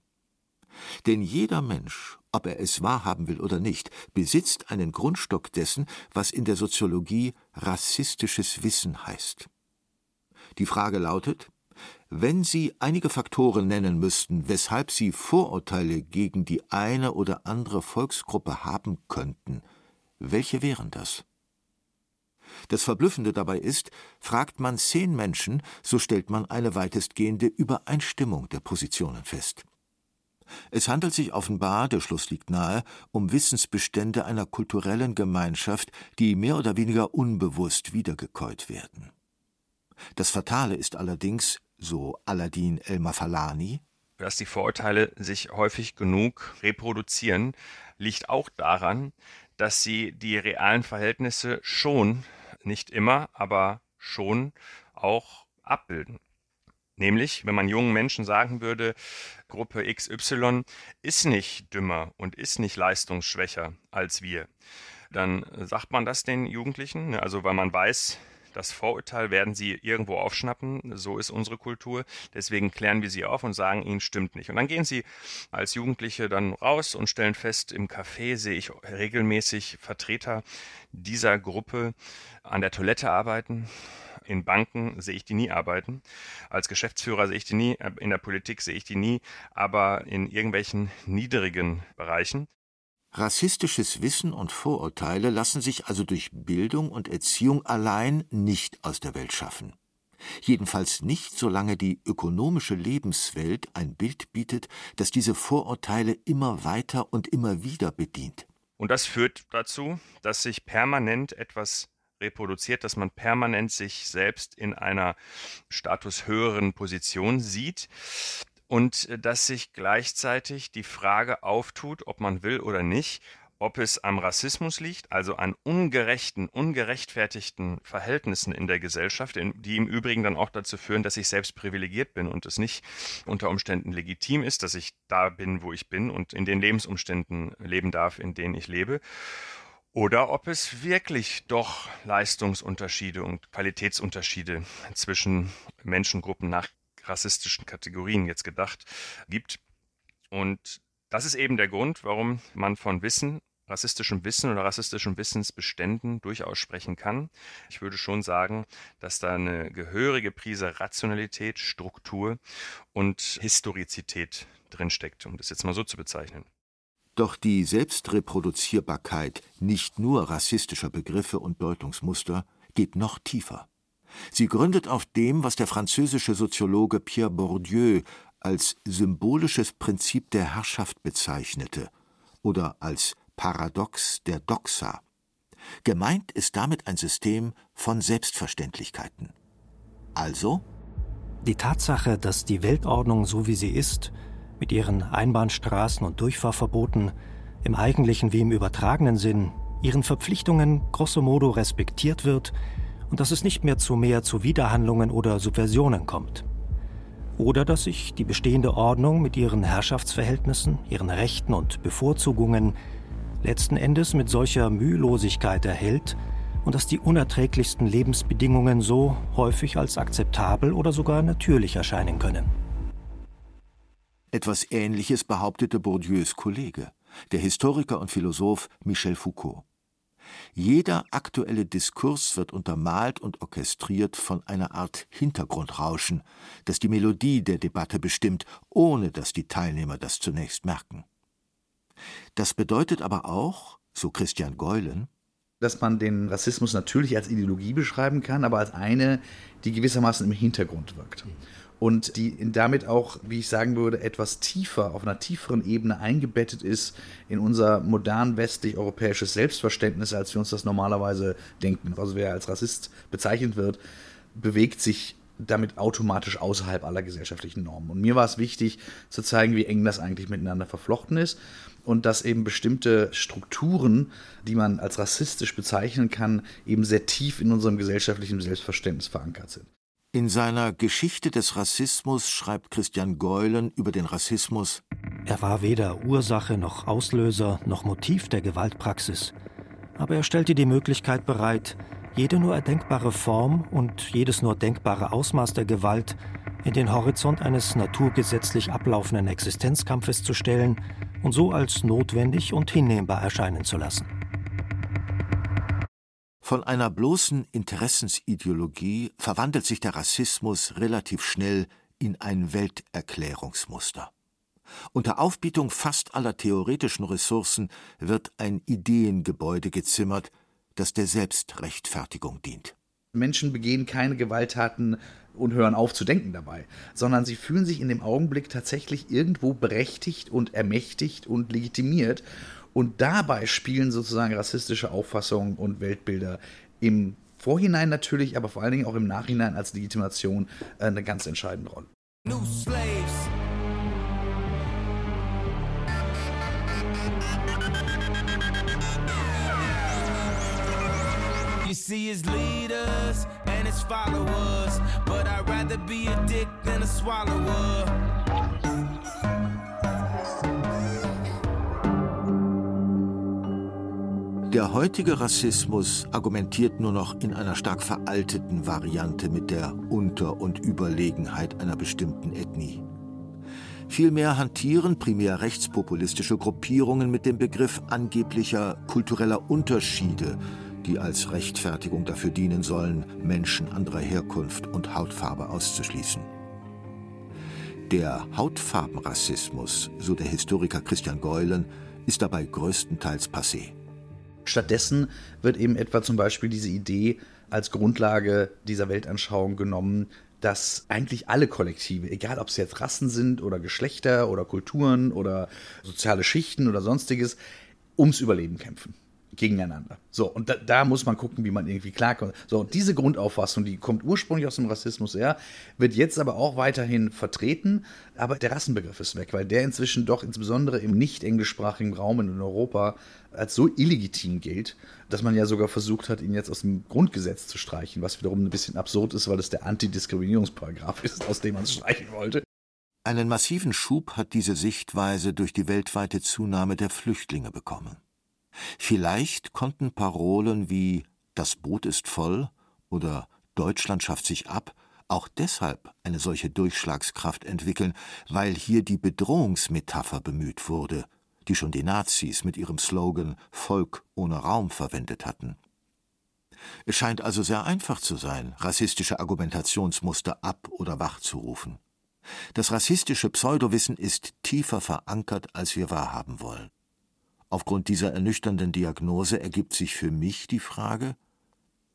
[SPEAKER 2] Denn jeder Mensch, ob er es wahrhaben will oder nicht, besitzt einen Grundstock dessen, was in der Soziologie rassistisches Wissen heißt. Die Frage lautet, wenn Sie einige Faktoren nennen müssten, weshalb Sie Vorurteile gegen die eine oder andere Volksgruppe haben könnten, welche wären das? Das Verblüffende dabei ist, fragt man zehn Menschen, so stellt man eine weitestgehende Übereinstimmung der Positionen fest. Es handelt sich offenbar, der Schluss liegt nahe, um Wissensbestände einer kulturellen Gemeinschaft, die mehr oder weniger unbewusst wiedergekäut werden. Das Fatale ist allerdings, so Aladdin El-Mafalani,
[SPEAKER 5] dass die Vorurteile sich häufig genug reproduzieren, liegt auch daran, dass sie die realen Verhältnisse schon, nicht immer, aber schon auch abbilden. Nämlich, wenn man jungen Menschen sagen würde, Gruppe XY ist nicht dümmer und ist nicht leistungsschwächer als wir, dann sagt man das den Jugendlichen, ne? also weil man weiß, Das Vorurteil werden sie irgendwo aufschnappen, so ist unsere Kultur. Deswegen klären wir sie auf und sagen, ihnen stimmt nicht. Und dann gehen sie als Jugendliche dann raus und stellen fest, im Café sehe ich regelmäßig Vertreter dieser Gruppe an der Toilette arbeiten, in Banken sehe ich die nie arbeiten. Als Geschäftsführer sehe ich die nie, äh, in der Politik sehe ich die nie, aber in irgendwelchen niedrigen Bereichen.
[SPEAKER 2] Rassistisches Wissen und Vorurteile lassen sich also durch Bildung und Erziehung allein nicht aus der Welt schaffen. Jedenfalls nicht, solange die ökonomische Lebenswelt ein Bild bietet, das diese Vorurteile immer weiter und immer wieder bedient.
[SPEAKER 5] Und das führt dazu, dass sich permanent etwas reproduziert, dass man permanent sich selbst in einer statushöheren Position sieht und äh, dass sich gleichzeitig die Frage auftut, ob man will oder nicht, ob es am Rassismus liegt, also an ungerechten, ungerechtfertigten Verhältnissen in der Gesellschaft, die im Übrigen dann auch dazu führen, dass ich selbst privilegiert bin und es nicht unter Umständen legitim ist, dass ich da bin, wo ich bin und in den Lebensumständen leben darf, in denen ich lebe oder ob es wirklich doch Leistungsunterschiede und Qualitätsunterschiede zwischen Menschengruppen nach rassistischen Kategorien jetzt gedacht gibt. Und das ist eben der Grund, warum man von Wissen, rassistischem Wissen oder rassistischen Wissensbeständen durchaus sprechen kann. Ich würde schon sagen, dass da eine gehörige Prise Rationalität, Struktur und Historizität drinsteckt, um das jetzt mal so zu bezeichnen.
[SPEAKER 2] Doch die Selbstreproduzierbarkeit nicht nur rassistischer Begriffe und Deutungsmuster geht noch tiefer. Sie gründet auf dem, was der französische Soziologe Pierre Bourdieu als symbolisches Prinzip der Herrschaft bezeichnete oder als Paradox der Doxa. Gemeint ist damit ein System von Selbstverständlichkeiten. Also
[SPEAKER 4] die Tatsache, dass die Weltordnung so wie sie ist, mit ihren Einbahnstraßen und Durchfahrverboten im eigentlichen wie im übertragenen Sinn ihren Verpflichtungen grosso modo respektiert wird und dass es nicht mehr zu mehr Zuwiderhandlungen oder Subversionen kommt. Oder dass sich die bestehende Ordnung mit ihren Herrschaftsverhältnissen, ihren Rechten und Bevorzugungen letzten Endes mit solcher Mühelosigkeit erhält und dass die unerträglichsten Lebensbedingungen so häufig als akzeptabel oder sogar natürlich erscheinen können.
[SPEAKER 2] Etwas Ähnliches behauptete Bourdieus Kollege, der Historiker und Philosoph Michel Foucault. Jeder aktuelle Diskurs wird untermalt und orchestriert von einer Art Hintergrundrauschen, das die Melodie der Debatte bestimmt, ohne dass die Teilnehmer das zunächst merken. Das bedeutet aber auch, so Christian Geulen,
[SPEAKER 7] dass man den Rassismus natürlich als Ideologie beschreiben kann, aber als eine, die gewissermaßen im Hintergrund wirkt und die damit auch, wie ich sagen würde, etwas tiefer, auf einer tieferen Ebene eingebettet ist in unser modern westlich-europäisches Selbstverständnis, als wir uns das normalerweise denken. Also wer als Rassist bezeichnet wird, bewegt sich damit automatisch außerhalb aller gesellschaftlichen Normen. Und mir war es wichtig zu zeigen, wie eng das eigentlich miteinander verflochten ist und dass eben bestimmte Strukturen, die man als rassistisch bezeichnen kann, eben sehr tief in unserem gesellschaftlichen Selbstverständnis verankert sind.
[SPEAKER 2] In seiner Geschichte des Rassismus schreibt Christian Geulen über den Rassismus
[SPEAKER 4] Er war weder Ursache noch Auslöser noch Motiv der Gewaltpraxis, aber er stellte die Möglichkeit bereit, jede nur erdenkbare Form und jedes nur denkbare Ausmaß der Gewalt in den Horizont eines naturgesetzlich ablaufenden Existenzkampfes zu stellen und so als notwendig und hinnehmbar erscheinen zu lassen.
[SPEAKER 2] Von einer bloßen Interessensideologie verwandelt sich der Rassismus relativ schnell in ein Welterklärungsmuster. Unter Aufbietung fast aller theoretischen Ressourcen wird ein Ideengebäude gezimmert, das der Selbstrechtfertigung dient.
[SPEAKER 7] Menschen begehen keine Gewalttaten und hören auf zu denken dabei, sondern sie fühlen sich in dem Augenblick tatsächlich irgendwo berechtigt und ermächtigt und legitimiert und dabei spielen sozusagen rassistische Auffassungen und Weltbilder im Vorhinein natürlich, aber vor allen Dingen auch im Nachhinein als Legitimation äh, eine ganz entscheidende Rolle. New slaves. You see his leaders and his followers, but I'd rather be a dick than a swallower.
[SPEAKER 2] Der heutige Rassismus argumentiert nur noch in einer stark veralteten Variante mit der Unter- und Überlegenheit einer bestimmten Ethnie. Vielmehr hantieren primär rechtspopulistische Gruppierungen mit dem Begriff angeblicher kultureller Unterschiede, die als Rechtfertigung dafür dienen sollen, Menschen anderer Herkunft und Hautfarbe auszuschließen. Der Hautfarbenrassismus, so der Historiker Christian Geulen, ist dabei größtenteils passé.
[SPEAKER 7] Stattdessen wird eben etwa zum Beispiel diese Idee als Grundlage dieser Weltanschauung genommen, dass eigentlich alle Kollektive, egal ob es jetzt Rassen sind oder Geschlechter oder Kulturen oder soziale Schichten oder sonstiges, ums Überleben kämpfen gegeneinander. So, und da, da, muss man gucken, wie man irgendwie klarkommt. So, und diese Grundauffassung, die kommt ursprünglich aus dem Rassismus her, wird jetzt aber auch weiterhin vertreten, aber der Rassenbegriff ist weg, weil der inzwischen doch insbesondere im nicht englischsprachigen Raum in Europa als so illegitim gilt, dass man ja sogar versucht hat, ihn jetzt aus dem Grundgesetz zu streichen, was wiederum ein bisschen absurd ist, weil es der Antidiskriminierungsparagraf ist, aus dem man es streichen wollte.
[SPEAKER 2] Einen massiven Schub hat diese Sichtweise durch die weltweite Zunahme der Flüchtlinge bekommen. Vielleicht konnten Parolen wie Das Boot ist voll oder Deutschland schafft sich ab auch deshalb eine solche Durchschlagskraft entwickeln, weil hier die Bedrohungsmetapher bemüht wurde, die schon die Nazis mit ihrem Slogan Volk ohne Raum verwendet hatten. Es scheint also sehr einfach zu sein, rassistische Argumentationsmuster ab oder wachzurufen. Das rassistische Pseudowissen ist tiefer verankert, als wir wahrhaben wollen. Aufgrund dieser ernüchternden Diagnose ergibt sich für mich die Frage,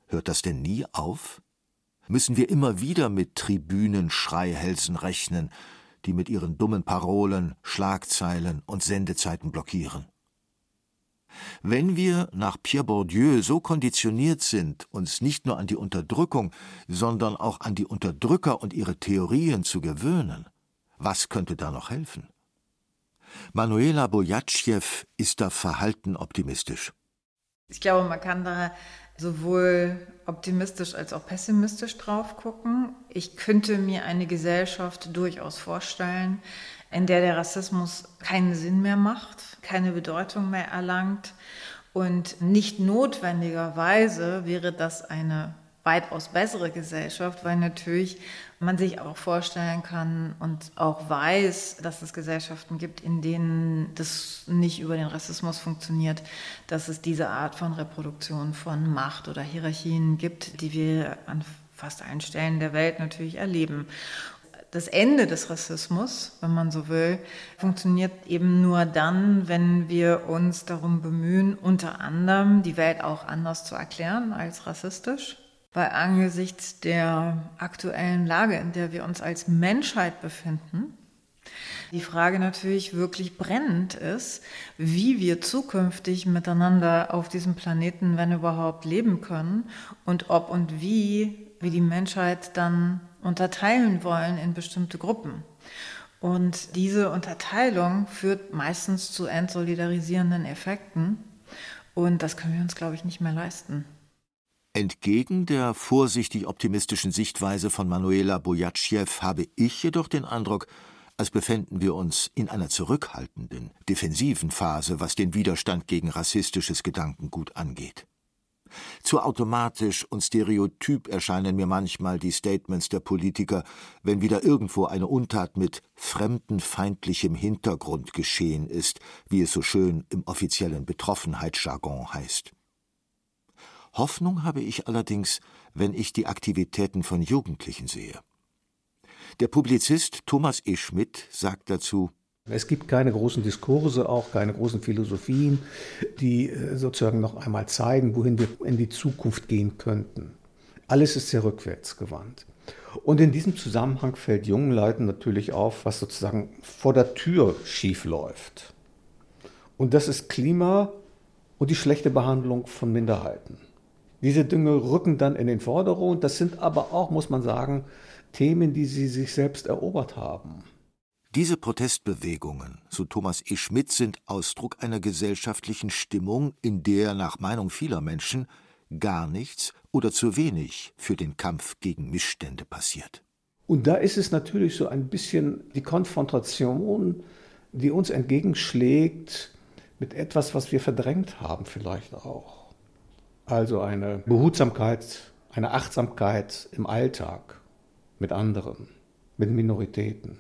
[SPEAKER 2] hört das denn nie auf? Müssen wir immer wieder mit Tribünen-Schreihälsen rechnen, die mit ihren dummen Parolen, Schlagzeilen und Sendezeiten blockieren? Wenn wir nach Pierre Bourdieu so konditioniert sind, uns nicht nur an die Unterdrückung, sondern auch an die Unterdrücker und ihre Theorien zu gewöhnen, was könnte da noch helfen? Manuela Bojatschew ist da verhalten optimistisch.
[SPEAKER 8] Ich glaube, man kann da sowohl optimistisch als auch pessimistisch drauf gucken. Ich könnte mir eine Gesellschaft durchaus vorstellen, in der der Rassismus keinen Sinn mehr macht, keine Bedeutung mehr erlangt und nicht notwendigerweise wäre das eine weitaus bessere Gesellschaft, weil natürlich man sich auch vorstellen kann und auch weiß, dass es Gesellschaften gibt, in denen das nicht über den Rassismus funktioniert, dass es diese Art von Reproduktion von Macht oder Hierarchien gibt, die wir an fast allen Stellen der Welt natürlich erleben. Das Ende des Rassismus, wenn man so will, funktioniert eben nur dann, wenn wir uns darum bemühen, unter anderem die Welt auch anders zu erklären als rassistisch weil angesichts der aktuellen Lage, in der wir uns als Menschheit befinden, die Frage natürlich wirklich brennend ist, wie wir zukünftig miteinander auf diesem Planeten, wenn überhaupt, leben können und ob und wie wir die Menschheit dann unterteilen wollen in bestimmte Gruppen. Und diese Unterteilung führt meistens zu entsolidarisierenden Effekten. Und das können wir uns, glaube ich, nicht mehr leisten.
[SPEAKER 2] Entgegen der vorsichtig optimistischen Sichtweise von Manuela Bojatschew habe ich jedoch den Eindruck, als befänden wir uns in einer zurückhaltenden, defensiven Phase, was den Widerstand gegen rassistisches Gedankengut angeht. Zu automatisch und stereotyp erscheinen mir manchmal die Statements der Politiker, wenn wieder irgendwo eine Untat mit fremdenfeindlichem Hintergrund geschehen ist, wie es so schön im offiziellen Betroffenheitsjargon heißt. Hoffnung habe ich allerdings, wenn ich die Aktivitäten von Jugendlichen sehe. Der Publizist Thomas E. Schmidt sagt dazu,
[SPEAKER 6] es gibt keine großen Diskurse, auch keine großen Philosophien, die äh, sozusagen noch einmal zeigen, wohin wir in die Zukunft gehen könnten. Alles ist sehr rückwärtsgewandt. Und in diesem Zusammenhang fällt jungen Leuten natürlich auf, was sozusagen vor der Tür schief läuft. Und das ist Klima und die schlechte Behandlung von Minderheiten. Diese Dinge rücken dann in den Vordergrund. Das sind aber auch, muss man sagen, Themen, die sie sich selbst erobert haben.
[SPEAKER 2] Diese Protestbewegungen, so Thomas E. Schmidt, sind Ausdruck einer gesellschaftlichen Stimmung, in der nach Meinung vieler Menschen gar nichts oder zu wenig für den Kampf gegen Missstände passiert.
[SPEAKER 6] Und da ist es natürlich so ein bisschen die Konfrontation, die uns entgegenschlägt mit etwas, was wir verdrängt haben vielleicht auch. Also eine Behutsamkeit, eine Achtsamkeit im Alltag mit anderen, mit Minoritäten.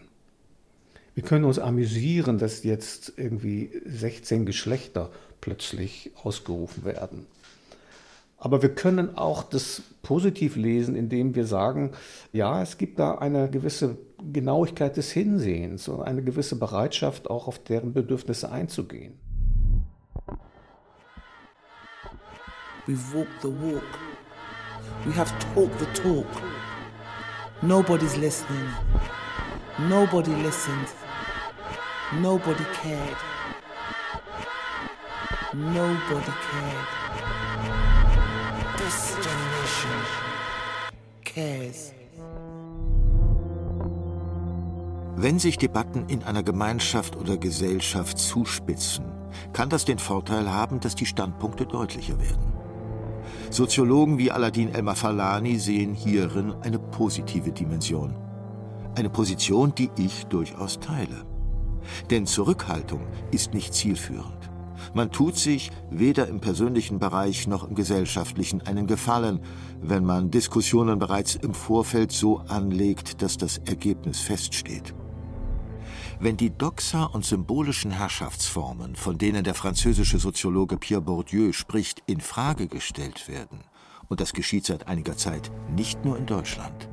[SPEAKER 6] Wir können uns amüsieren, dass jetzt irgendwie 16 Geschlechter plötzlich ausgerufen werden. Aber wir können auch das positiv lesen, indem wir sagen, ja, es gibt da eine gewisse Genauigkeit des Hinsehens und eine gewisse Bereitschaft, auch auf deren Bedürfnisse einzugehen. We've walked the walk. We have talked the talk. Nobody's listening. Nobody listened. Nobody cared. Nobody cared. This generation cares. Wenn sich Debatten in einer Gemeinschaft oder Gesellschaft zuspitzen, kann das den Vorteil haben, dass die Standpunkte deutlicher werden. Soziologen wie Aladin El-Mafalani sehen hierin eine positive Dimension. Eine Position, die ich durchaus teile. Denn Zurückhaltung ist nicht zielführend. Man tut sich weder im persönlichen Bereich noch im gesellschaftlichen einen Gefallen, wenn man Diskussionen bereits im Vorfeld so anlegt, dass das Ergebnis feststeht. Wenn die Doxa und symbolischen Herrschaftsformen, von denen der französische Soziologe Pierre Bourdieu spricht, in Frage gestellt werden, und das geschieht seit einiger Zeit nicht nur in Deutschland,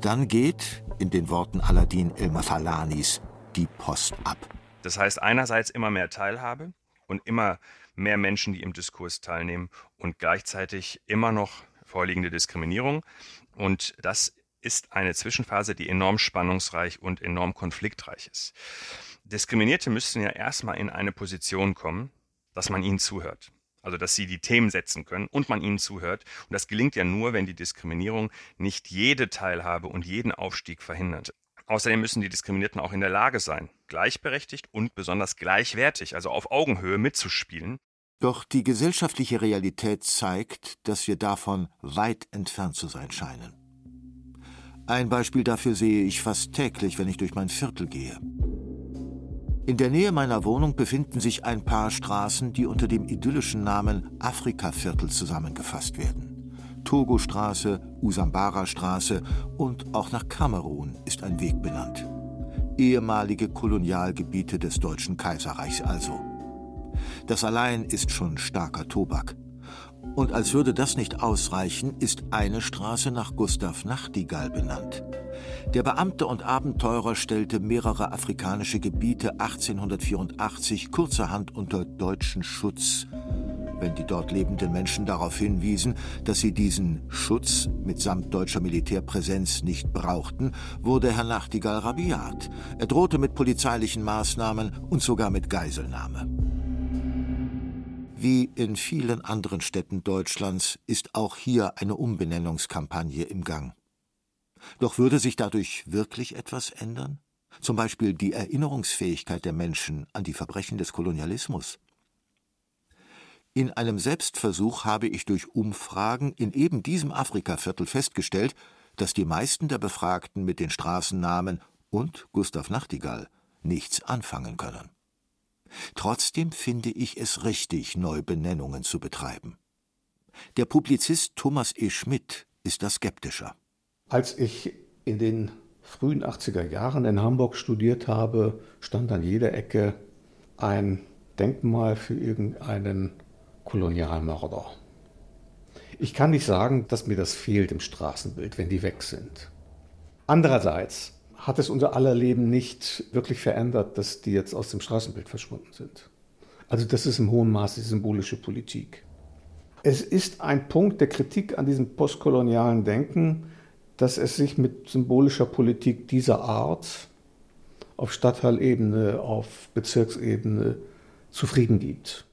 [SPEAKER 6] dann geht, in den Worten Aladin El-Mafalanis, die Post ab.
[SPEAKER 5] Das heißt einerseits immer mehr Teilhabe und immer mehr Menschen, die im Diskurs teilnehmen und gleichzeitig immer noch vorliegende Diskriminierung. Und das ist eine Zwischenphase, die enorm spannungsreich und enorm konfliktreich ist. Diskriminierte müssten ja erstmal in eine Position kommen, dass man ihnen zuhört. Also, dass sie die Themen setzen können und man ihnen zuhört. Und das gelingt ja nur, wenn die Diskriminierung nicht jede Teilhabe und jeden Aufstieg verhindert. Außerdem müssen die Diskriminierten auch in der Lage sein, gleichberechtigt und besonders gleichwertig, also auf Augenhöhe mitzuspielen.
[SPEAKER 2] Doch die gesellschaftliche Realität zeigt, dass wir davon weit entfernt zu sein scheinen. Ein Beispiel dafür sehe ich fast täglich, wenn ich durch mein Viertel gehe. In der Nähe meiner Wohnung befinden sich ein paar Straßen, die unter dem idyllischen Namen Afrikaviertel zusammengefasst werden. Togo-Straße, Usambara-Straße und auch nach Kamerun ist ein Weg benannt. Ehemalige Kolonialgebiete des Deutschen Kaiserreichs also. Das allein ist schon starker Tobak. Und als würde das nicht ausreichen, ist eine Straße nach Gustav Nachtigall benannt. Der Beamte und Abenteurer stellte mehrere afrikanische Gebiete 1884 kurzerhand unter deutschen Schutz, wenn die dort lebenden Menschen darauf hinwiesen, dass sie diesen Schutz mitsamt deutscher Militärpräsenz nicht brauchten, wurde Herr Nachtigall rabiat. Er drohte mit polizeilichen Maßnahmen und sogar mit Geiselnahme. Wie in vielen anderen Städten Deutschlands ist auch hier eine Umbenennungskampagne im Gang. Doch würde sich dadurch wirklich etwas ändern? Zum Beispiel die Erinnerungsfähigkeit der Menschen an die Verbrechen des Kolonialismus? In einem Selbstversuch habe ich durch Umfragen in eben diesem Afrikaviertel festgestellt, dass die meisten der Befragten mit den Straßennamen und Gustav Nachtigall nichts anfangen können. Trotzdem finde ich es richtig, Neubenennungen zu betreiben. Der Publizist Thomas E. Schmidt ist da skeptischer. Als ich in den frühen 80er Jahren in Hamburg studiert habe, stand an jeder Ecke ein Denkmal für irgendeinen Kolonialmörder. Ich kann nicht sagen, dass mir das fehlt im Straßenbild, wenn die weg sind. Andererseits hat es unser aller Leben nicht wirklich verändert, dass die jetzt aus dem Straßenbild verschwunden sind. Also das ist im hohen Maße symbolische Politik. Es ist ein Punkt der Kritik an diesem postkolonialen Denken, dass es sich mit symbolischer Politik dieser Art auf Stadtteilebene, auf Bezirksebene zufrieden gibt.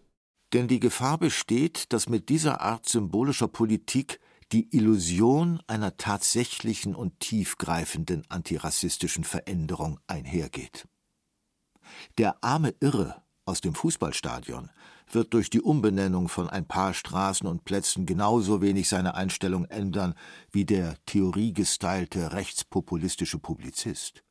[SPEAKER 2] Denn die Gefahr besteht, dass mit dieser Art symbolischer Politik die Illusion einer tatsächlichen und tiefgreifenden antirassistischen Veränderung einhergeht. Der arme Irre aus dem Fußballstadion wird durch die Umbenennung von ein paar Straßen und Plätzen genauso wenig seine Einstellung ändern wie der theoriegestylte rechtspopulistische Publizist.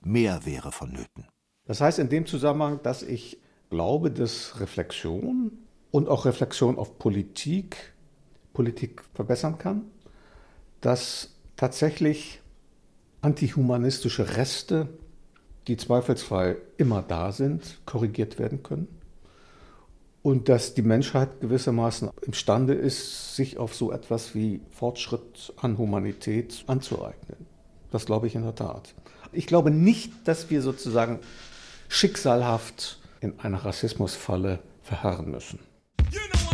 [SPEAKER 2] Mehr wäre vonnöten. Das heißt in dem Zusammenhang, dass ich
[SPEAKER 6] glaube, dass Reflexion und auch Reflexion auf Politik Politik verbessern kann, dass tatsächlich antihumanistische Reste, die zweifelsfrei immer da sind, korrigiert werden können und dass die Menschheit gewissermaßen imstande ist, sich auf so etwas wie Fortschritt an Humanität anzueignen. Das glaube ich in der Tat. Ich glaube nicht, dass wir sozusagen schicksalhaft in einer Rassismusfalle verharren müssen. You know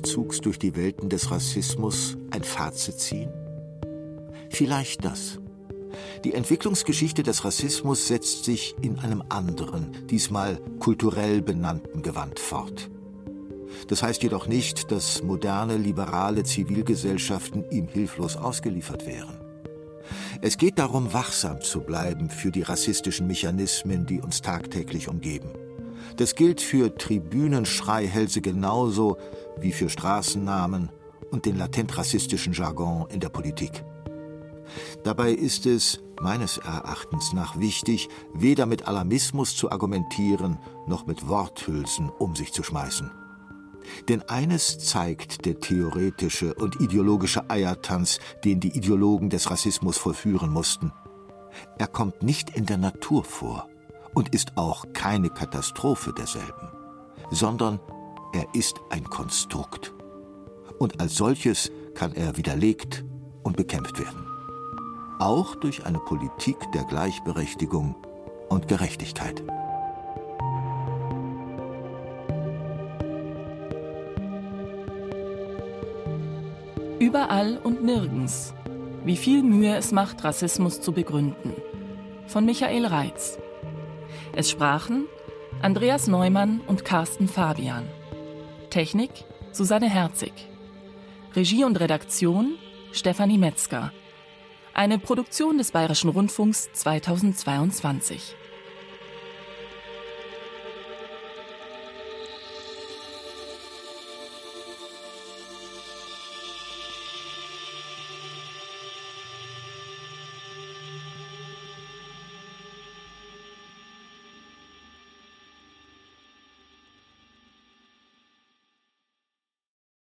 [SPEAKER 2] Streifzugs durch die Welten des Rassismus ein Fazit ziehen? Vielleicht das. Die Entwicklungsgeschichte des Rassismus setzt sich in einem anderen, diesmal kulturell benannten Gewand fort. Das heißt jedoch nicht, dass moderne, liberale Zivilgesellschaften ihm hilflos ausgeliefert wären. Es geht darum, wachsam zu bleiben für die rassistischen Mechanismen, die uns tagtäglich umgeben. Das gilt für Tribünenschreihälse genauso wie für Straßennamen und den latent rassistischen Jargon in der Politik. Dabei ist es meines Erachtens nach wichtig, weder mit Alarmismus zu argumentieren, noch mit Worthülsen um sich zu schmeißen. Denn eines zeigt der theoretische und ideologische Eiertanz, den die Ideologen des Rassismus vollführen mussten. Er kommt nicht in der Natur vor und ist auch keine Katastrophe derselben, sondern er ist ein Konstrukt. Und als solches kann er widerlegt und bekämpft werden. Auch durch eine Politik der Gleichberechtigung und Gerechtigkeit.
[SPEAKER 3] Überall und nirgends. Wie viel Mühe es macht, Rassismus zu begründen. Von Michael Reitz. Es sprachen Andreas Neumann und Carsten Fabian. Technik Susanne Herzig. Regie und Redaktion Stefanie Metzger. Eine Produktion des Bayerischen Rundfunks 2022.